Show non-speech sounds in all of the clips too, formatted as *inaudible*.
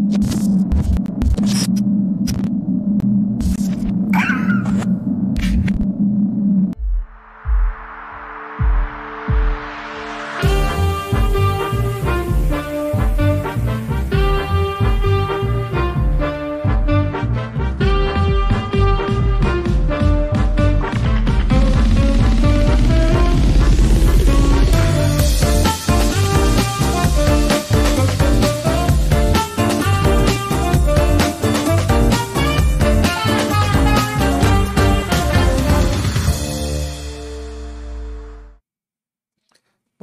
you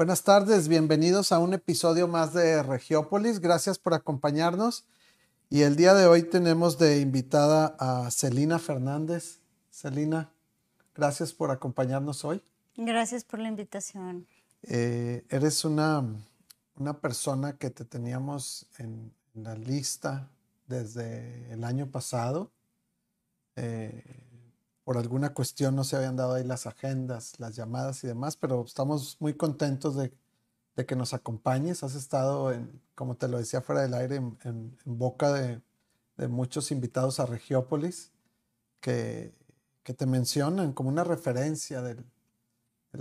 Buenas tardes, bienvenidos a un episodio más de Regiópolis. Gracias por acompañarnos. Y el día de hoy tenemos de invitada a Celina Fernández. Celina, gracias por acompañarnos hoy. Gracias por la invitación. Eh, eres una, una persona que te teníamos en, la lista desde el año pasado. Eh, por alguna cuestión no se habían dado ahí las agendas, las llamadas y demás, pero estamos muy contentos de, que nos acompañes. Has estado, en, como te lo decía fuera del aire, en, boca de, muchos invitados a Regiópolis que, te mencionan como una referencia del,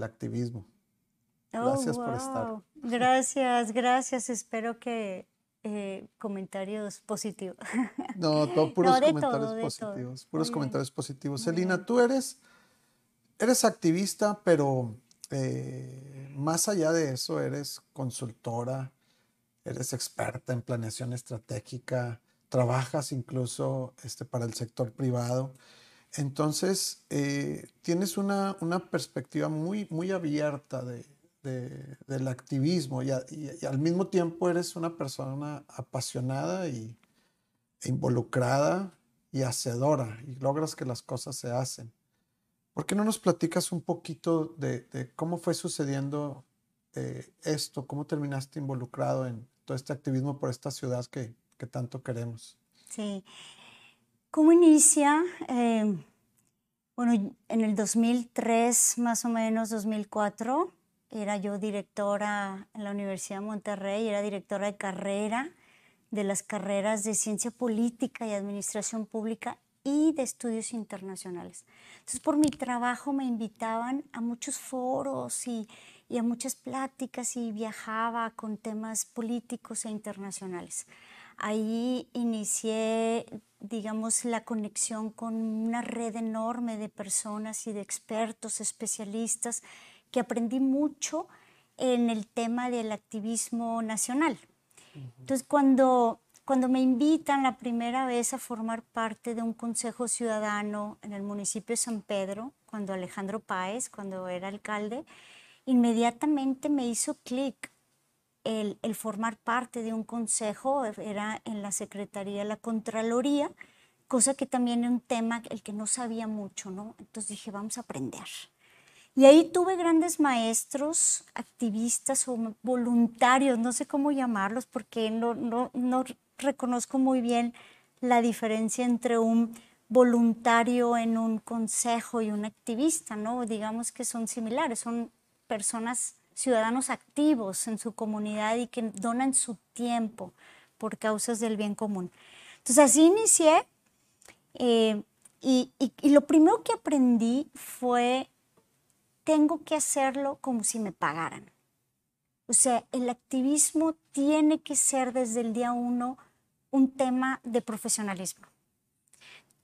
activismo. Gracias por estar. Oh, gracias, gracias. Espero que eh, comentarios positivos. *laughs* No, puros comentarios positivos, puros comentarios positivos. Celina, tú eres, eres activista, pero eh, más allá de eso, eres consultora, eres experta en planeación estratégica, trabajas incluso este, para el sector privado. Entonces, eh, tienes una, una, perspectiva muy, muy abierta de, del activismo y, al mismo tiempo eres una persona apasionada y involucrada y hacedora y logras que las cosas se hacen. ¿Por qué no nos platicas un poquito de, cómo fue sucediendo eh, esto? ¿Cómo terminaste involucrado en todo este activismo por esta ciudad que, tanto queremos? Sí. ¿Cómo inicia? Eh, bueno, en el 2003, más o menos, 2004, era yo directora en la Universidad de Monterrey, era directora de carrera de las carreras de ciencia política y administración pública y de estudios internacionales. Entonces, por mi trabajo me invitaban a muchos foros y, y a muchas pláticas y viajaba con temas políticos e internacionales. Ahí inicié, digamos, la conexión con una red enorme de personas y de expertos, especialistas que aprendí mucho en el tema del activismo nacional. Entonces, cuando, cuando me invitan la primera vez a formar parte de un consejo ciudadano en el municipio de San Pedro, cuando Alejandro Páez, cuando era alcalde, inmediatamente me hizo clic el, el, formar parte de un consejo, era en la Secretaría de la Contraloría, cosa que también era un tema el que no sabía mucho, ¿no? Entonces dije, vamos a aprender. Y ahí tuve grandes maestros, activistas o voluntarios, no sé cómo llamarlos, porque no, no, no reconozco muy bien la diferencia entre un voluntario en un consejo y un activista, ¿no? Digamos que son similares, son personas, ciudadanos activos en su comunidad y que donan su tiempo por causas del bien común. Entonces así inicié eh, y, y lo primero que aprendí fue tengo que hacerlo como si me pagaran. O sea, el activismo tiene que ser desde el día uno un tema de profesionalismo.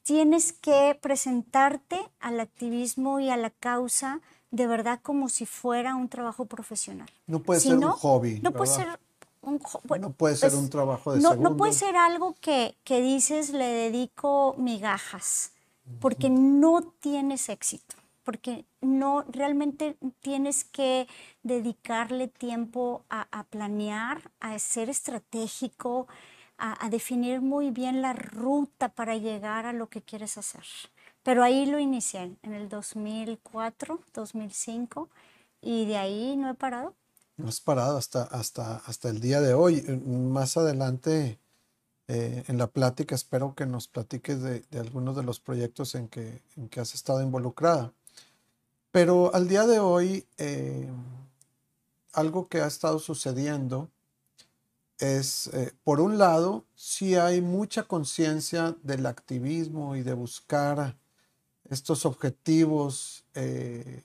Tienes que presentarte al activismo y a la causa de verdad como si fuera un trabajo profesional. No puede ser un hobby. No puede ser un No puede ser un trabajo de no, No puede ser algo que, que dices le dedico migajas, porque no tienes éxito porque no realmente tienes que dedicarle tiempo a, planear, a ser estratégico, a, definir muy bien la ruta para llegar a lo que quieres hacer. Pero ahí lo inicié en el 2004, 2005 y de ahí no he parado. No has parado hasta, hasta, hasta el día de hoy. Más adelante eh, en la plática espero que nos platiques de, algunos de los proyectos en que, en que has estado involucrada. Pero al día de hoy, eh, algo que ha estado sucediendo es, eh, por un lado, sí hay mucha conciencia del activismo y de buscar estos objetivos eh,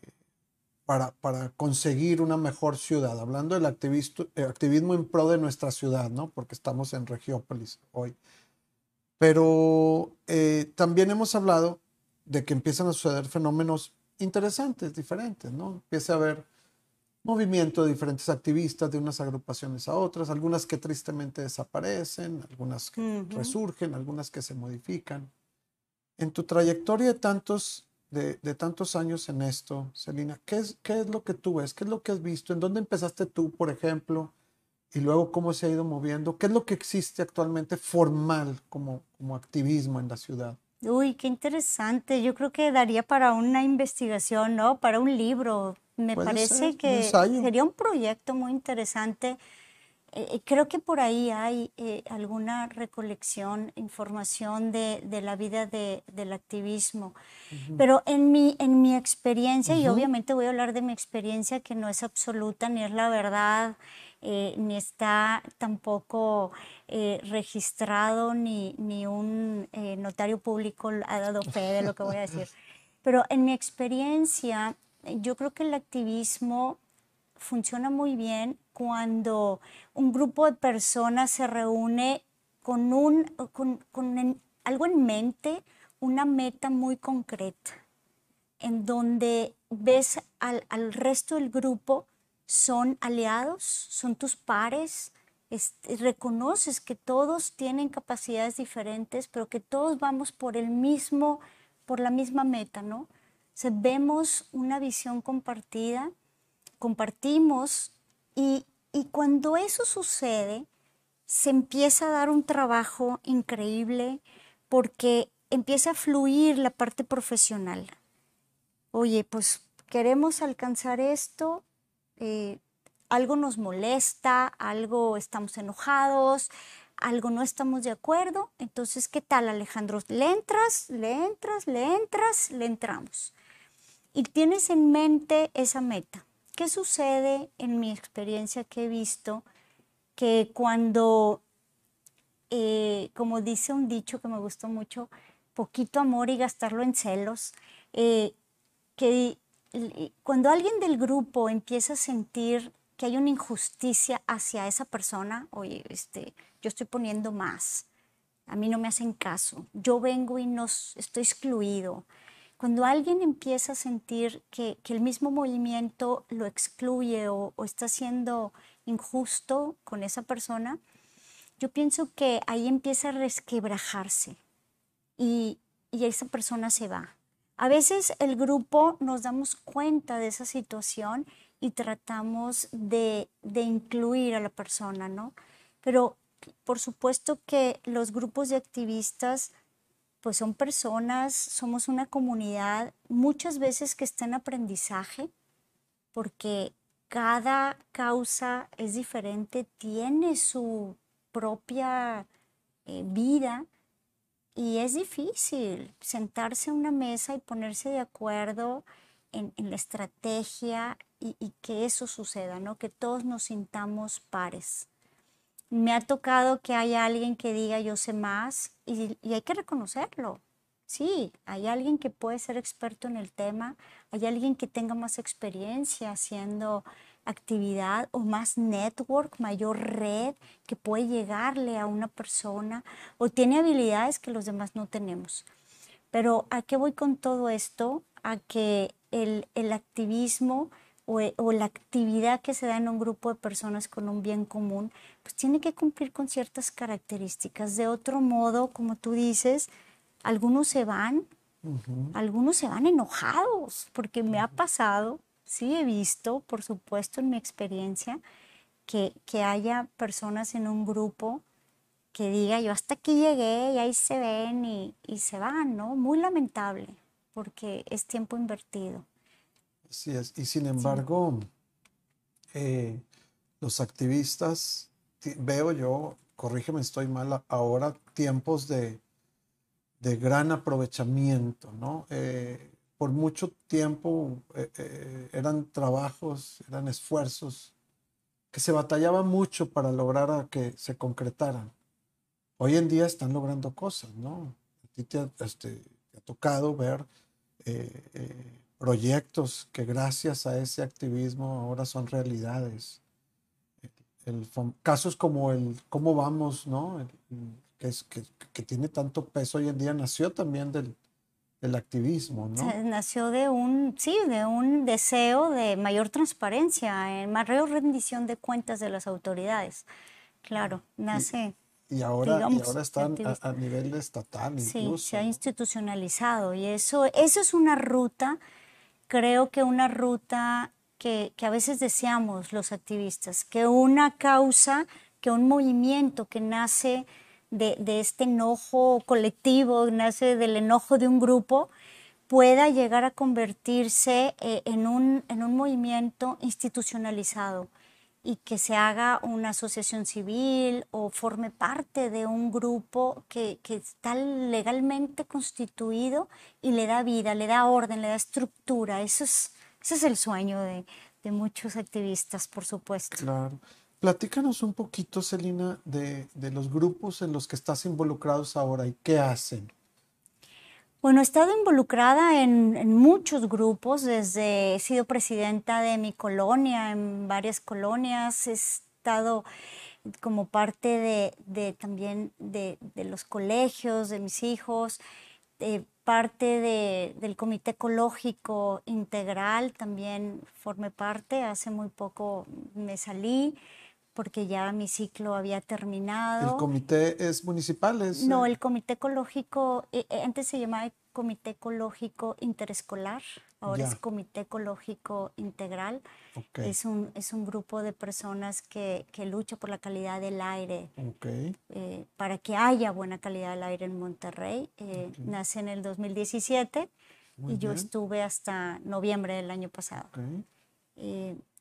para, para, conseguir una mejor ciudad, hablando del activismo en pro de nuestra ciudad, ¿no? porque estamos en Regiópolis hoy. Pero también hemos hablado de que empiezan a suceder fenómenos interesantes, diferentes, ¿no? Empieza a haber movimiento de diferentes activistas de unas agrupaciones a otras, algunas que tristemente desaparecen, algunas que resurgen, algunas que se modifican. En tu trayectoria de tantos, de, tantos años en esto, Celina, ¿qué es, ¿qué es lo que tú ves? ¿Qué es lo que has visto? ¿En dónde empezaste tú, por ejemplo? Y luego cómo se ha ido moviendo. ¿Qué es lo que existe actualmente formal como, como activismo en la ciudad? Uy, qué interesante. Yo creo que daría para una investigación, ¿no? Para un libro. Me parece que sería un proyecto muy interesante. Eh, creo que por ahí hay eh, alguna recolección, información de, de la vida de, del activismo. Pero en mi, en mi experiencia, y obviamente voy a hablar de mi experiencia que no es absoluta ni es la verdad, eh, ni está tampoco eh, registrado, ni, ni un eh, notario público ha dado fe de lo que voy a decir. *laughs* Pero en mi experiencia, yo creo que el activismo funciona muy bien cuando un grupo de personas se reúne con, un, con, con algo en mente, una meta muy concreta, en donde ves al, al resto del grupo son aliados, son tus pares, reconoces que todos tienen capacidades diferentes, pero que todos vamos por el mismo, por la misma meta, ¿no? vemos una visión compartida, compartimos y, y cuando eso sucede, se empieza a dar un trabajo increíble porque empieza a fluir la parte profesional. Oye, pues queremos alcanzar esto, eh, algo nos molesta, algo estamos enojados, algo no estamos de acuerdo. Entonces, ¿qué tal Alejandro? Le entras, le entras, le entras, le entramos. Y tienes en mente esa meta. ¿Qué sucede en mi experiencia que he visto? Que cuando, eh, como dice un dicho que me gustó mucho, poquito amor y gastarlo en celos, eh, que cuando alguien del grupo empieza a sentir que hay una injusticia hacia esa persona, oye, este, yo estoy poniendo más, a mí no me hacen caso, yo vengo y no estoy excluido. Cuando alguien empieza a sentir que, el mismo movimiento lo excluye o, está siendo injusto con esa persona, yo pienso que ahí empieza a resquebrajarse y, y esa persona se va. A veces el grupo nos damos cuenta de esa situación y tratamos de, incluir a la persona, ¿no? Pero por supuesto que los grupos de activistas pues son personas, somos una comunidad muchas veces que está en aprendizaje porque cada causa es diferente, tiene su propia eh, vida y es difícil sentarse a una mesa y ponerse de acuerdo en, la estrategia y, que eso suceda, ¿no? Que todos nos sintamos pares. Me ha tocado que haya alguien que diga yo sé más y, y hay que reconocerlo. Sí, hay alguien que puede ser experto en el tema, hay alguien que tenga más experiencia haciendo actividad o más network, mayor red que puede llegarle a una persona o tiene habilidades que los demás no tenemos. Pero ¿a qué voy con todo esto? A que el, el activismo o, o, la actividad que se da en un grupo de personas con un bien común, pues tiene que cumplir con ciertas características. De otro modo, como tú dices, algunos se van, algunos se van enojados, porque me ha pasado sí he visto, por supuesto, en mi experiencia, que, que haya personas en un grupo que diga yo hasta aquí llegué y ahí se ven y, y, se van, ¿no? Muy lamentable, porque es tiempo invertido. Así es, y sin embargo, eh, los activistas, veo yo, corrígeme, estoy mal, ahora tiempos de, de gran aprovechamiento, ¿no? Eh, por mucho tiempo eh, eh, eran trabajos, eran esfuerzos que se batallaba mucho para lograr a que se concretaran. Hoy en día están logrando cosas, ¿no? A ti te ha, este, tocado ver eh, eh, proyectos que gracias a ese activismo ahora son realidades. El, casos como el cómo vamos, ¿no? que, es, que, que, tiene tanto peso hoy en día, nació también del, del activismo, ¿no? nació de un, sí, de un deseo de mayor transparencia, en mayor rendición de cuentas de las autoridades. Claro, nace. Y, ahora, y ahora está a, nivel estatal Sí, se ha institucionalizado y eso, eso es una ruta, creo que una ruta que, que a veces deseamos los activistas, que una causa, que un movimiento que nace de, este enojo colectivo, nace del enojo de un grupo, pueda llegar a convertirse eh, en, un, en un movimiento institucionalizado y que se haga una asociación civil o forme parte de un grupo que, está legalmente constituido y le da vida, le da orden, le da estructura. Eso es, ese es el sueño de, de muchos activistas, por supuesto. Claro. Platícanos un poquito, Celina, de, los grupos en los que estás involucrados ahora y qué hacen. Bueno, he estado involucrada en, muchos grupos, desde he sido presidenta de mi colonia, en varias colonias, he estado como parte de, también de, los colegios de mis hijos, parte del Comité Ecológico Integral, también formé parte, hace muy poco me salí porque ya mi ciclo había terminado. ¿El comité es municipal? no, el comité ecológico, eh, eh, antes se llamaba Comité Ecológico Interescolar, ahora es Comité Ecológico Integral. Es, un, es un grupo de personas que, que lucha por la calidad del aire, eh, para que haya buena calidad del aire en Monterrey. Nace en el 2017 y yo estuve hasta noviembre del año pasado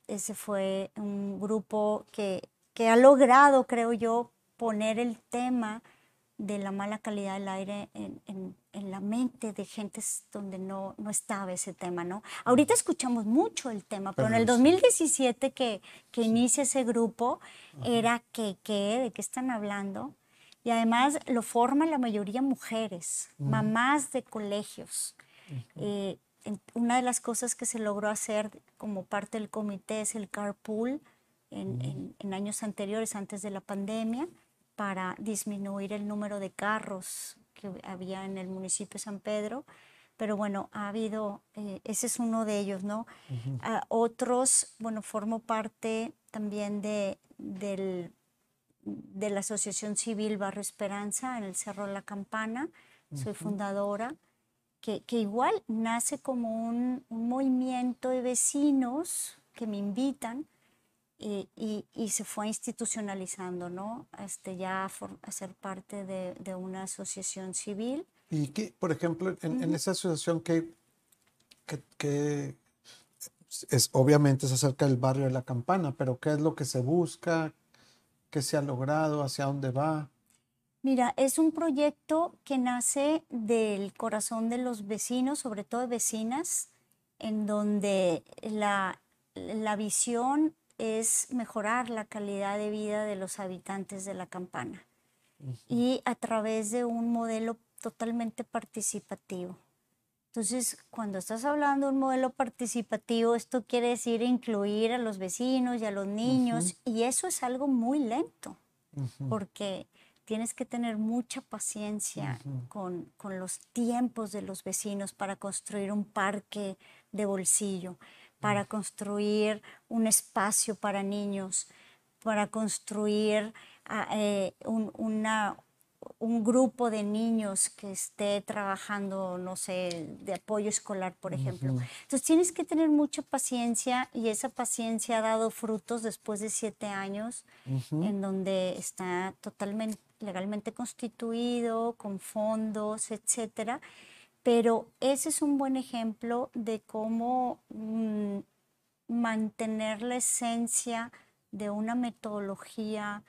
ese fue un grupo que, que ha logrado, creo yo, poner el tema de la mala calidad del aire en, en, en, la mente de gentes donde no, no estaba ese tema, ¿no? Ahorita escuchamos mucho el tema, pero, en el 2017 que, que inicia ese grupo, era que, que, ¿de qué están hablando? Y además lo forman la mayoría mujeres, mamás de colegios una de las cosas que se logró hacer como parte del comité es el carpool en, años anteriores, antes de la pandemia, para disminuir el número de carros que había en el municipio de San Pedro. Pero bueno, ha habido, eh, ese es uno de ellos, ¿no? Ah, otros, bueno, formo parte también de, del, de la Asociación Civil Barrio Esperanza en el Cerro La Campana, soy fundadora que, igual nace como un, movimiento de vecinos que me invitan y, y, se fue institucionalizando, ¿no? Este, ya a, ser parte de, de, una asociación civil. Y que, por ejemplo, en, esa asociación que, que, es, obviamente se acerca del barrio de la campana, pero ¿qué es lo que se busca? ¿Qué se ha logrado? ¿Hacia dónde va? Mira, es un proyecto que nace del corazón de los vecinos, sobre todo de vecinas, en donde la, visión es mejorar la calidad de vida de los habitantes de la campana y a través de un modelo totalmente participativo. Entonces, cuando estás hablando de un modelo participativo, esto quiere decir incluir a los vecinos y a los niños, y eso es algo muy lento, porque tienes que tener mucha paciencia con, los tiempos de los vecinos para construir un parque de bolsillo, para construir un espacio para niños, para construir ah, eh, un, una, un grupo de niños que esté trabajando, no sé, de apoyo escolar, por ejemplo. Entonces tienes que tener mucha paciencia y esa paciencia ha dado frutos después de siete años, en donde está totalmente legalmente constituido, con fondos, etcétera. Pero ese es un buen ejemplo de cómo mm, mantener la esencia de una metodología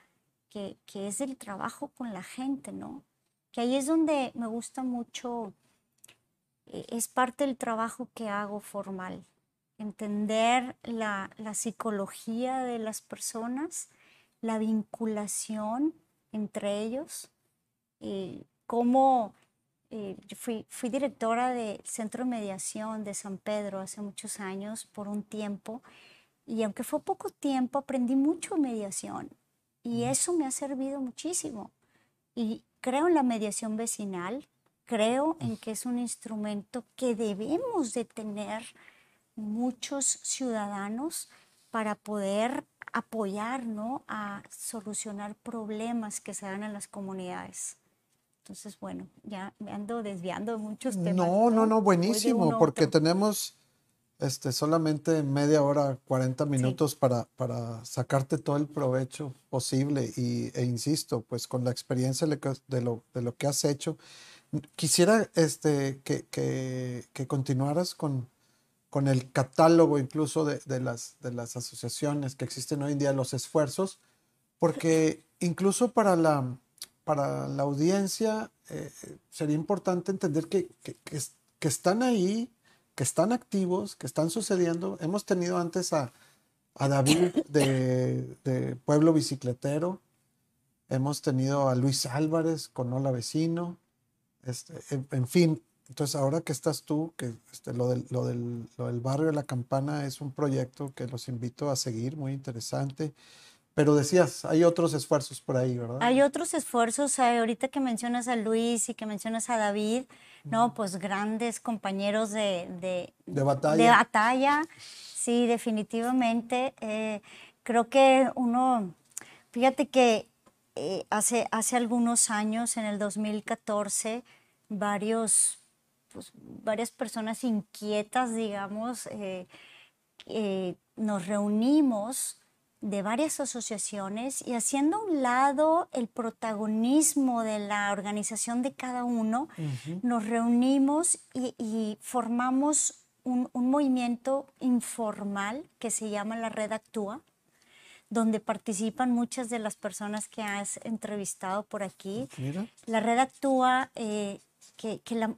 que, que, es el trabajo con la gente, ¿no? Que ahí es donde me gusta mucho, eh, es parte del trabajo que hago formal. entender la, psicología de las personas, la vinculación entre ellos, y cómo eh, yo fui, fui directora del Centro de Mediación de San Pedro hace muchos años por un tiempo y aunque fue poco tiempo aprendí mucho mediación y eso me ha servido muchísimo. Y creo en la mediación vecinal, creo en que es un instrumento que debemos de tener muchos ciudadanos para poder apoyar a solucionar problemas que se dan en las comunidades. Entonces, bueno, ya me ando desviando de muchos temas. No, no, no, buenísimo, porque tenemos este, solamente media hora, 40 minutos para, para sacarte todo el provecho posible. Y, e insisto, pues con la experiencia de lo, de lo que has hecho, quisiera este, que, que, que continuaras con, con el catálogo incluso de, de, las, de las asociaciones que existen hoy en día, los esfuerzos, porque incluso para la para la audiencia eh, sería importante entender que, que, están ahí, que están activos, que están sucediendo. Hemos tenido antes a, a David de, Pueblo Bicicletero, hemos tenido a Luis Álvarez con Hola Vecino, este, en, fin. Entonces, ahora que estás tú, que este, lo, del, lo, del, lo del barrio de la campana es un proyecto que los invito a seguir, muy interesante. Pero decías, hay otros esfuerzos por ahí, ¿verdad? Hay otros esfuerzos, ahorita que mencionas a Luis y que mencionas a David, ¿no? Pues grandes compañeros de, de, de batalla. De batalla, sí, definitivamente. Eh, creo que uno, fíjate que eh, hace, hace algunos años, en el 2014, varios, pues, varias personas inquietas, digamos, eh, nos reunimos de varias asociaciones y haciendo a un lado el protagonismo de la organización de cada uno, nos reunimos y, formamos un, movimiento informal que se llama la Red Actúa, donde participan muchas de las personas que has entrevistado por aquí. La Red Actúa, eh, que, el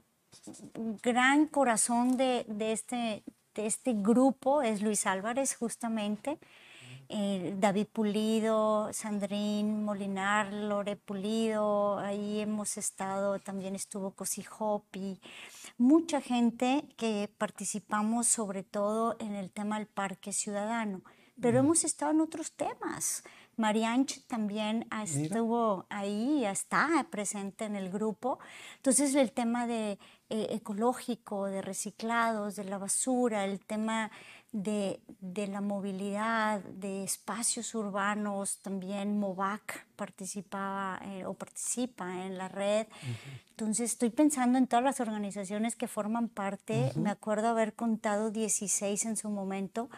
gran corazón de, este, de este grupo es Luis Álvarez, justamente. Eh, David Pulido, Sandrín Molinar, Lore Pulido, ahí hemos estado, también estuvo Cosi Hopi, mucha gente que participamos sobre todo en el tema del parque ciudadano, pero hemos estado en otros temas. Marianch también estuvo ahí, está presente en el grupo. Entonces el tema de eh, ecológico, de reciclados, de la basura, el tema de, la movilidad, de espacios urbanos, también MOVAC participaba eh, o participa en la red. Entonces estoy pensando en todas las organizaciones que forman parte. Me acuerdo haber contado 16 en su momento.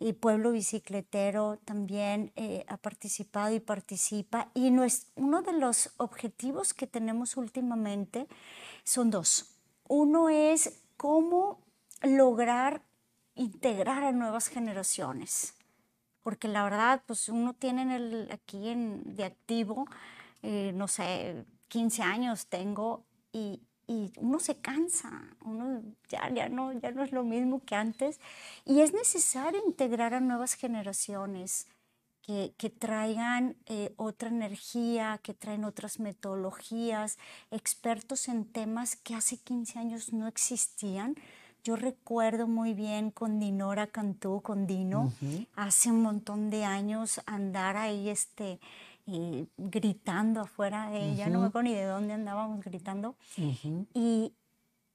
Y Pueblo Bicicletero también eh, ha participado y participa. Y uno de los objetivos que tenemos últimamente son dos. Uno es cómo lograr integrar a nuevas generaciones. Porque la verdad, pues uno tiene el, aquí en, de activo, eh, no sé, 15 años tengo y, y, uno se cansa, uno ya, ya, no, ya no es lo mismo que antes. Y es necesario integrar a nuevas generaciones. Que, que, traigan eh, otra energía, que traen otras metodologías, expertos en temas que hace 15 años no existían, yo recuerdo muy bien con Dinora Cantú, con Dino, hace un montón de años andar ahí este, eh, gritando afuera de ella, no me acuerdo ni de dónde andábamos gritando. y,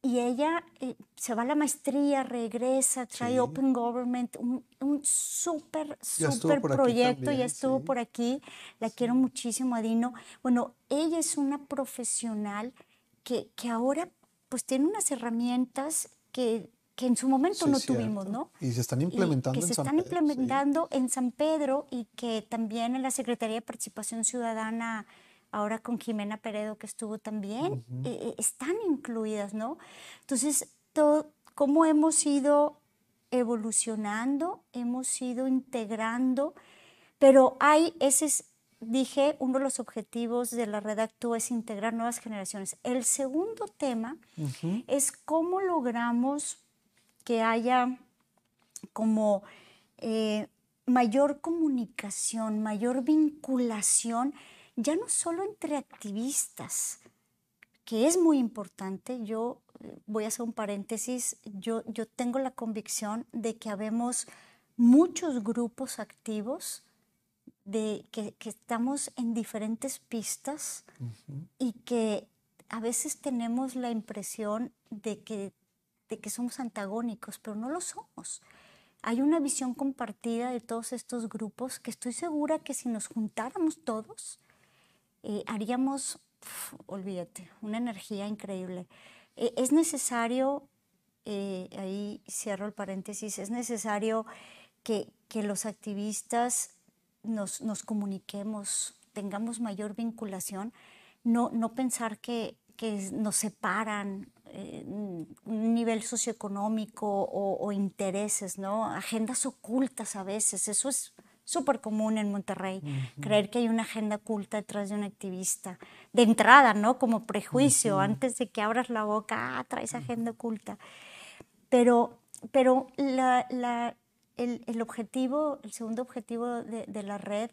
y, ella eh, se va a la maestría, regresa, trae Open Government, un, un súper, súper proyecto, ya estuvo por aquí, la quiero muchísimo a Dino. Bueno, ella es una profesional que, que ahora pues tiene unas herramientas que, que en su momento no tuvimos, ¿no? Y se están implementando que se están implementando en San Pedro y que también en la Secretaría de Participación Ciudadana, ahora con Jimena Peredo que estuvo también, eh, eh, están incluidas, ¿no? Entonces, todo, cómo hemos ido evolucionando, hemos ido integrando, pero hay ese dije, uno de los objetivos de la Red Actúa es integrar nuevas generaciones. El segundo tema es cómo logramos que haya como eh, mayor comunicación, mayor vinculación, ya no solo entre activistas, que es muy importante. Yo eh, voy a hacer un paréntesis, yo, yo tengo la convicción de que habemos muchos grupos activos de que, estamos en diferentes pistas y que a veces tenemos la impresión de que, de que somos antagónicos, pero no lo somos. Hay una visión compartida de todos estos grupos que estoy segura que si nos juntáramos todos, eh, haríamos, olvídate, una energía increíble. Eh, es necesario, eh, ahí cierro el paréntesis, es necesario que, que los activistas nos, nos, comuniquemos, tengamos mayor vinculación, no, no pensar que, que nos separan un nivel socioeconómico o, intereses, ¿no? Agendas ocultas a veces, eso es súper común en Monterrey, creer que hay una agenda oculta detrás de un activista. De entrada, ¿no? Como prejuicio, antes de que abras la boca, ah, traes agenda oculta. Pero, pero la, la, el, el, objetivo, el segundo objetivo de, de la red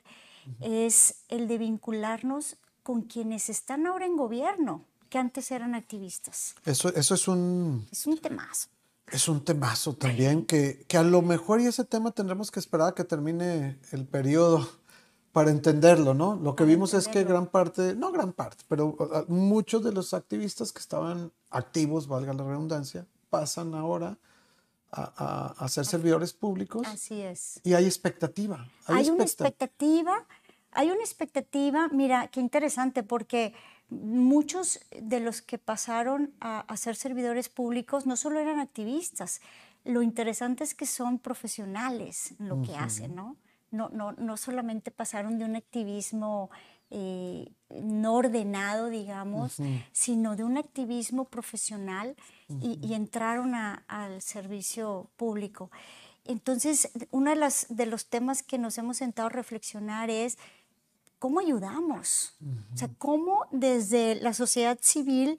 es el de vincularnos con quienes están ahora en gobierno, que antes eran activistas. Eso, eso es un... Es un temazo. Es un temazo también, que, que a lo mejor y ese tema tendremos que esperar a que termine el periodo para entenderlo, ¿no? Lo que vimos es que gran parte, no gran parte, pero muchos de los activistas que estaban activos, valga la redundancia, pasan ahora a, a, ser servidores públicos. Así es. Y hay expectativa. Hay, una expectativa, hay una expectativa, mira, qué interesante, porque muchos de los que pasaron a, ser servidores públicos no solo eran activistas, lo interesante es que son profesionales en lo que hacen, ¿no? No, no, no solamente pasaron de un activismo eh, no ordenado, digamos, sino de un activismo profesional y, entraron al servicio público. Entonces, uno de, las, de los temas que nos hemos sentado a reflexionar es cómo ayudamos, o sea, cómo desde la sociedad civil,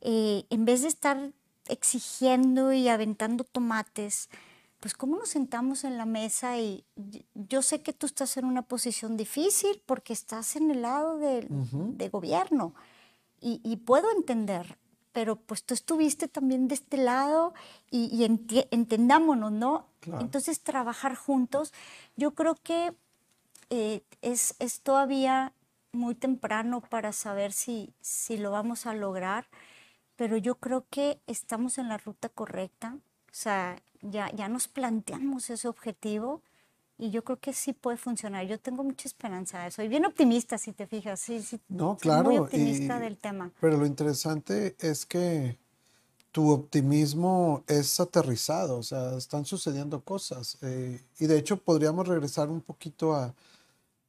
eh, en vez de estar exigiendo y aventando tomates, pues cómo nos sentamos en la mesa y yo sé que tú estás en una posición difícil porque estás en el lado de, gobierno y, puedo entender, pero pues tú estuviste también de este lado y, entendámonos, ¿no? Entonces trabajar juntos, yo creo que eh, es, es, todavía muy temprano para saber si, si lo vamos a lograr, pero yo creo que estamos en la ruta correcta. O sea, ya, ya nos planteamos ese objetivo y yo creo que sí puede funcionar. Yo tengo mucha esperanza. Soy bien optimista, si te fijas. Sí, sí, no, claro. Muy optimista del tema. Pero lo interesante es que tu optimismo es aterrizado, o sea, están sucediendo cosas. Eh, y de hecho podríamos regresar un poquito a,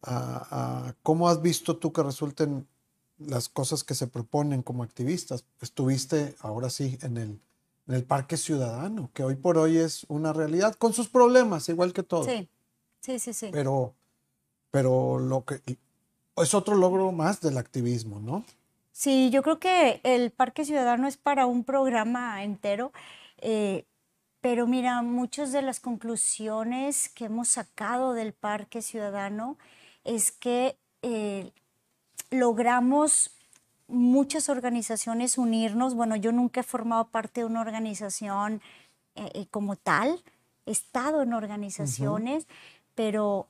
a, cómo has visto tú que resulten las cosas que se proponen como activistas. Estuviste ahora sí en el, en el Parque Ciudadano, que hoy por hoy es una realidad con sus problemas, igual que todo. Sí, sí, sí, sí. Pero, pero lo que es otro logro más del activismo, ¿no? Sí, yo creo que el Parque Ciudadano es para un programa entero. Eh, pero mira, muchas de las conclusiones que hemos sacado del Parque Ciudadano es que eh, logramos muchas organizaciones unirnos. Bueno, yo nunca he formado parte de una organización eh, eh, como tal, he estado en organizaciones, pero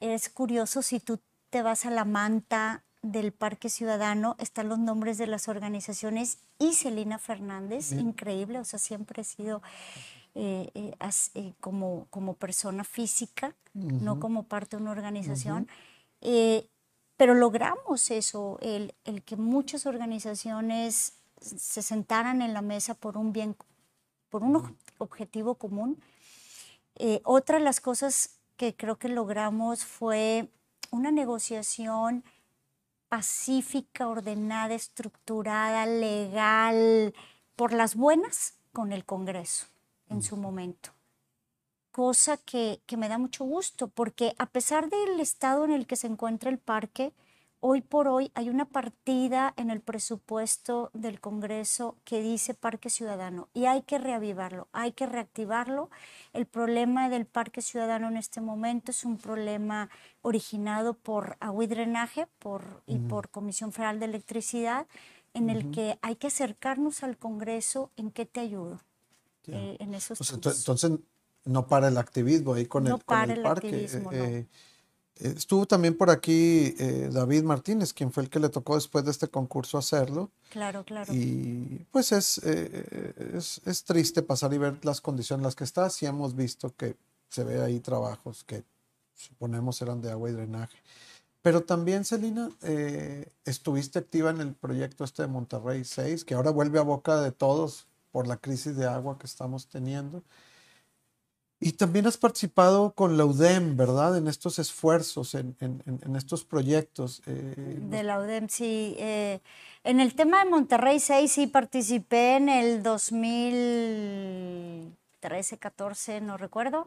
es curioso si tú te vas a la manta del Parque Ciudadano, están los nombres de las organizaciones y Celina Fernández, increíble, o sea, siempre he sido como, como persona física, no como parte de una organización. Eh, pero logramos eso, el, el, que muchas organizaciones se sentaran en la mesa por un bien, por un objetivo común. Eh, otra de las cosas que creo que logramos fue una negociación pacífica, ordenada, estructurada, legal, por las buenas con el Congreso en su momento cosa que, me da mucho gusto, porque a pesar del estado en el que se encuentra el parque, Hoy por hoy hay una partida en el presupuesto del Congreso que dice Parque Ciudadano y hay que reavivarlo, hay que reactivarlo. El problema del Parque Ciudadano en este momento es un problema originado por agua y drenaje por, y por Comisión Federal de Electricidad, en el que hay que acercarnos al Congreso en qué te ayudo. Eh, en esos entonces, no para el activismo ahí con el, con el, parque. Activismo, eh, eh, estuvo también por aquí eh, David Martínez, quien fue el que le tocó después de este concurso hacerlo. Claro, claro. Y pues es, eh, es, es, triste pasar y ver las condiciones en las que está. Sí hemos visto que se ve ahí trabajos que suponemos eran de agua y drenaje. Pero también, Celina, estuviste activa en el proyecto este de Monterrey 6, que ahora vuelve a boca de todos por la crisis de agua que estamos teniendo. Y también has participado con la UDEM, ¿verdad? En estos esfuerzos, en, estos proyectos. Eh, de la UDEM, sí. Eh, en el tema de Monterrey 6 sí participé en el 2013, 14, no recuerdo,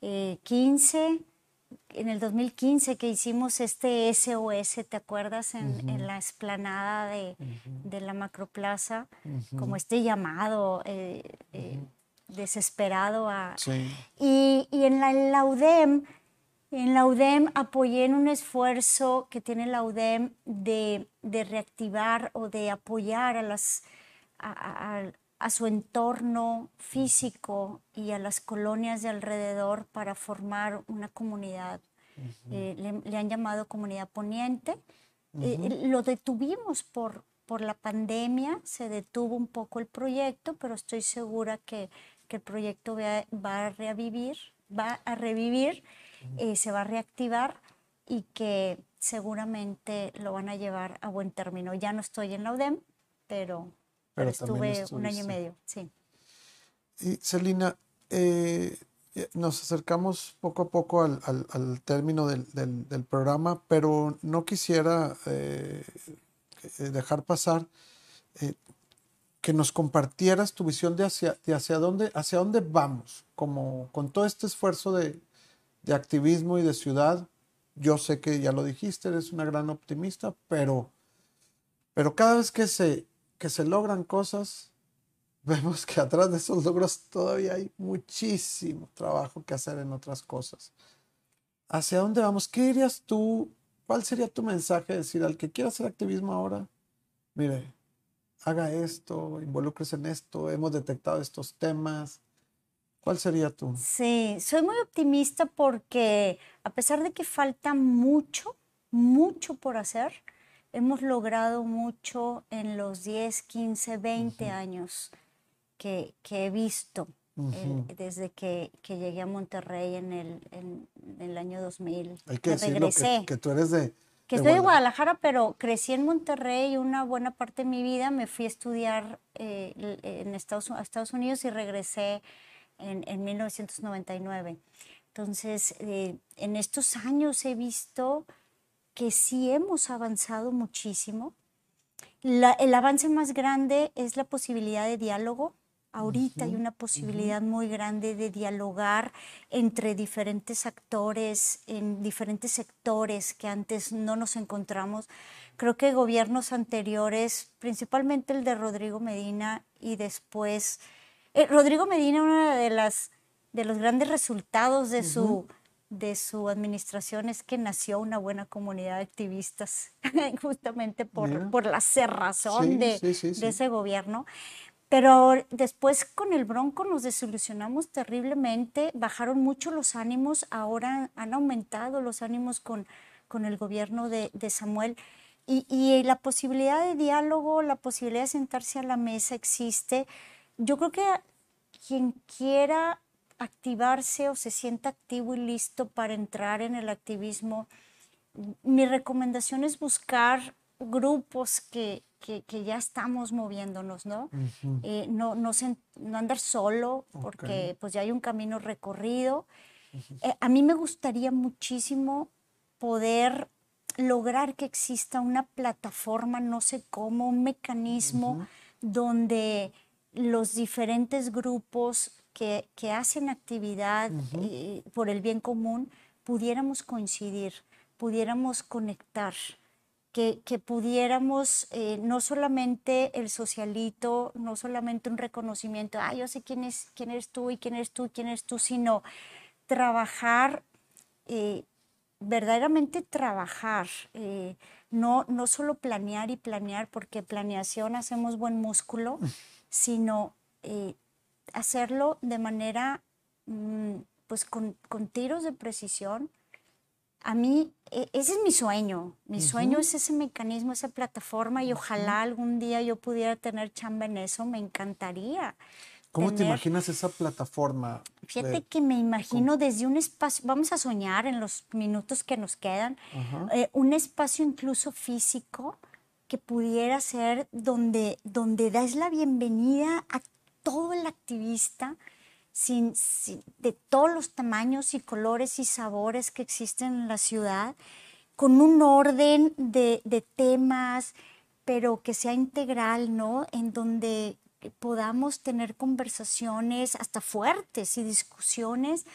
15. Eh, en el 2015 que hicimos este SOS, ¿te acuerdas? En, la esplanada de, la Macroplaza, como este llamado desesperado a... Y, en, la, UDEM, en la UDEM apoyé en un esfuerzo que tiene la UDEM de, reactivar o de apoyar a, las, a, su entorno físico y a las colonias de alrededor para formar una comunidad. Eh, le, han llamado comunidad poniente. Eh, lo detuvimos por, por la pandemia, se detuvo un poco el proyecto, pero estoy segura que que el proyecto va, a revivir, va a revivir, eh, se va a reactivar y que seguramente lo van a llevar a buen término. Ya no estoy en la UDEM, pero, estuve un año y medio, sí. Y Celina, eh, nos acercamos poco a poco al, término del, programa, pero no quisiera eh, dejar pasar que nos compartieras tu visión de hacia, hacia, dónde, hacia dónde vamos, como con todo este esfuerzo de, activismo y de ciudad. Yo sé que ya lo dijiste, eres una gran optimista, pero, pero cada vez que se, que se logran cosas, *laughs* vemos que atrás de esos logros todavía hay muchísimo trabajo que hacer en otras cosas. ¿Hacia dónde vamos? ¿Qué dirías tú? ¿Cuál sería tu mensaje? Decir al que quiera hacer activismo ahora, mire, haga esto, involucres en esto, hemos detectado estos temas. ¿Cuál sería tú? Sí, soy muy optimista porque a pesar de que falta mucho, mucho por hacer, hemos logrado mucho en los 10, 15, 20 años que, he visto desde que, llegué a Monterrey en el, en, el año 2000. Hay que, decirlo que, que tú eres de, que estoy de Guadalajara, pero crecí en Monterrey una buena parte de mi vida. Me fui a estudiar eh, en Estados, a Estados Unidos y regresé en, 1999. Entonces, eh, en estos años he visto que sí hemos avanzado muchísimo. el avance más grande es la posibilidad de diálogo Ahorita hay una posibilidad muy grande de dialogar entre diferentes actores en diferentes sectores que antes no nos encontramos. Creo que gobiernos anteriores, principalmente el de Rodrigo Medina y después eh, Rodrigo Medina uno de las de los grandes resultados de su de su administración es que nació una buena comunidad de activistas, *laughs* justamente por, por la cerrazón de, de, ese gobierno. Pero después con el Bronco nos desilusionamos terriblemente, bajaron mucho los ánimos, ahora han aumentado los ánimos con, con el gobierno de, Samuel. Y, la posibilidad de diálogo, la posibilidad de sentarse a la mesa existe. Yo creo que quien quiera activarse o se sienta activo y listo para entrar en el activismo, mi recomendación es buscar grupos que, que, ya estamos moviéndonos, ¿no? Eh, no, no, no, andar solo, porque pues ya hay un camino recorrido. Eh, a mí me gustaría muchísimo poder lograr que exista una plataforma, no sé cómo, un mecanismo donde los diferentes grupos que, que hacen actividad eh, por el bien común pudiéramos coincidir, pudiéramos conectar que, que pudiéramos eh, no solamente el socialito, no solamente un reconocimiento, ah, yo sé quién, es, quién eres tú y quién eres tú y quién eres tú, sino trabajar, eh, verdaderamente trabajar, eh, no, no solo planear y planear, porque planeación hacemos buen músculo, mm. sino hacerlo de manera, mm, pues con, con tiros de precisión, a mí e, ese es mi sueño. Mi sueño es ese mecanismo, esa plataforma y ojalá algún día yo pudiera tener chamba en eso. Me encantaría. ¿Cómo te imaginas esa plataforma? Fíjate que me imagino desde un espacio, vamos a soñar en los minutos que nos quedan, eh, un espacio incluso físico que pudiera ser donde, donde das la bienvenida a todo el activista, sin, de todos los tamaños y colores y sabores que existen en la ciudad, con un orden de, temas, pero que sea integral, ¿no? En donde podamos tener conversaciones hasta fuertes y discusiones,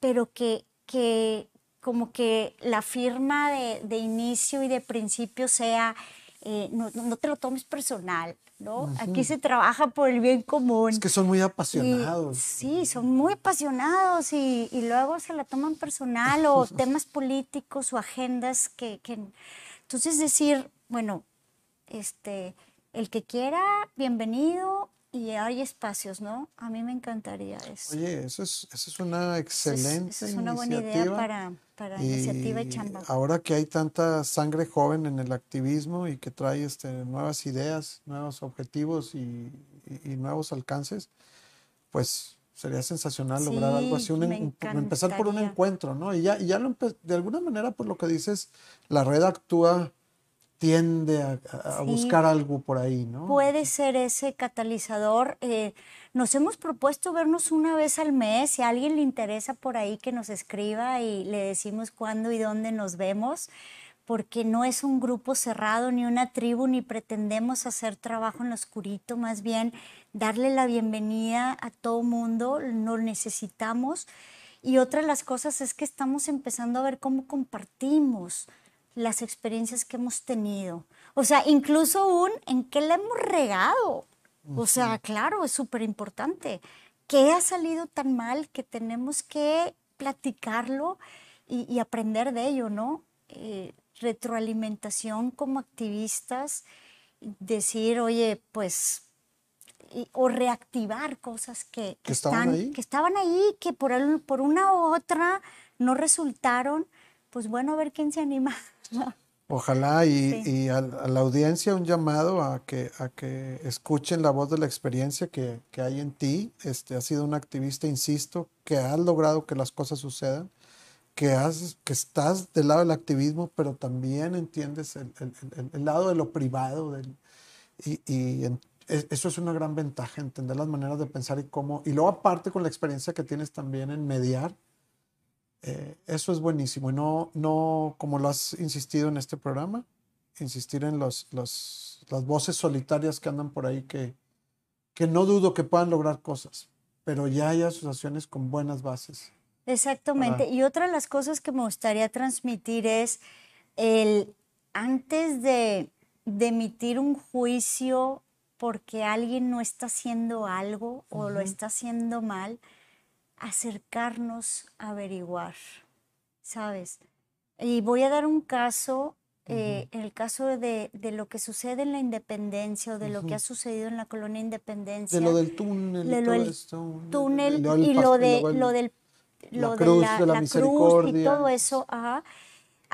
pero que, que como que la firma de, de inicio y de principio sea, eh, no, te lo tomes personal, ¿no? Aquí se trabaja por el bien común. Es que son muy apasionados. sí, son muy apasionados y, y, luego se la toman personal o *laughs* temas políticos o agendas que, que... Entonces decir, bueno, este, el que quiera, bienvenido, y hay espacios, ¿no? A mí me encantaría eso. Oye, eso es, eso es una excelente eso es, una buena idea para, para iniciativa y chamba. Ahora que hay tanta sangre joven en el activismo y que trae este, nuevas ideas, nuevos objetivos y, y, nuevos alcances, pues sería sensacional lograr algo así, un, empezar por un encuentro, ¿no? Y ya, y ya lo de alguna manera, por lo que dices, la red actúa tiende a, buscar algo por ahí, ¿no? Puede ser ese catalizador. Eh, nos hemos propuesto vernos una vez al mes. Si a alguien le interesa por ahí que nos escriba y le decimos cuándo y dónde nos vemos, porque no es un grupo cerrado ni una tribu, ni pretendemos hacer trabajo en lo oscurito, más bien darle la bienvenida a todo mundo, lo necesitamos. Y otra de las cosas es que estamos empezando a ver cómo compartimos las experiencias que hemos tenido. O sea, incluso un en qué le hemos regado. O sea, claro, es súper importante. ¿Qué ha salido tan mal que tenemos que platicarlo y, aprender de ello, ¿no? Eh, retroalimentación como activistas, decir, oye, pues, o reactivar cosas que, que, estaban ahí? que estaban ahí, que por, por una u otra no resultaron, pues bueno, a ver quién se anima Ojalá y, a, la audiencia un llamado a que, a que escuchen la voz de la experiencia que, hay en ti. Este, has sido un activista, insisto, que has logrado que las cosas sucedan, que, has, que estás del lado del activismo, pero también entiendes el, lado de lo privado. Del, y, e, eso es una gran ventaja, entender las maneras de pensar y cómo. Y luego aparte con la experiencia que tienes también en mediar eh, eso es buenísimo. Y no, no, como lo has insistido en este programa, insistir en los, los, las voces solitarias que andan por ahí que, que no dudo que puedan lograr cosas, pero ya hay asociaciones con buenas bases. Exactamente. Y otra de las cosas que me gustaría transmitir es el antes de, de emitir un juicio porque alguien no está haciendo algo o lo está haciendo mal, acercarnos a averiguar, ¿sabes? Y voy a dar un caso, eh, el caso de, lo que sucede en la independencia o de lo que ha sucedido en la colonia Independencia. De lo del túnel. De lo del túnel y lo, de, lo del lo de la, cruz y todo eso. A,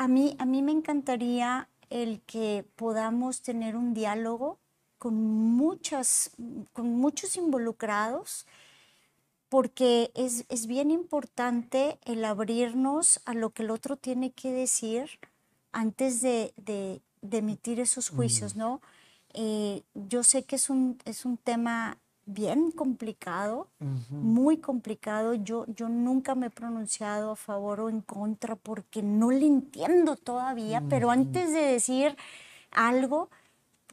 mí, a mí me encantaría el que podamos tener un diálogo con, muchas, con muchos involucrados porque es, bien importante el abrirnos a lo que el otro tiene que decir antes de, emitir esos juicios, ¿no? Eh, yo sé que es un, es un tema bien complicado, muy complicado. Yo, yo nunca me he pronunciado a favor o en contra porque no le entiendo todavía, pero antes de decir algo,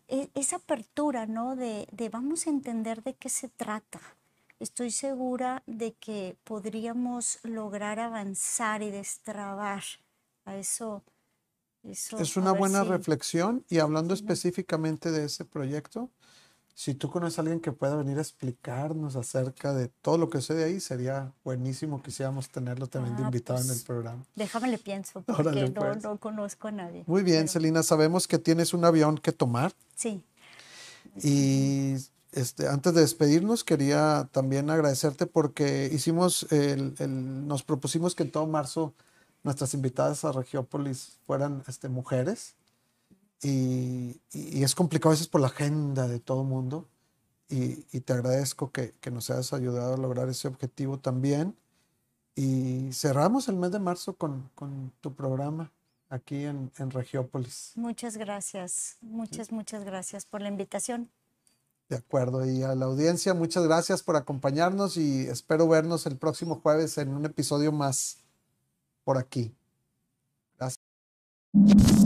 e, esa apertura, ¿no? De, de, vamos a entender de qué se trata estoy segura de que podríamos lograr avanzar y destrabar. A eso, es una buena reflexión y hablando específicamente de ese proyecto, si tú conoces a alguien que pueda venir a explicarnos acerca de todo lo que sucede ahí, sería buenísimo quisiéramos tenerlo también de ah, invitado en el pues, programa. Déjame le pienso, *laughs* porque no, pues. no, conozco a nadie. Muy bien, Celina, sabemos que tienes un avión que tomar. Sí. Y este, antes de despedirnos, quería también agradecerte porque hicimos, el, nos propusimos que en todo marzo nuestras invitadas a Regiópolis fueran este, mujeres. Y, es complicado a veces por la agenda de todo el mundo. Y, te agradezco que, nos hayas ayudado a lograr ese objetivo también. Y cerramos el mes de marzo con, tu programa aquí en, en Regiópolis. Muchas gracias, muchas, muchas gracias por la invitación. De acuerdo. Y a la audiencia, muchas gracias por acompañarnos y espero vernos el próximo jueves en un episodio más por aquí. Gracias.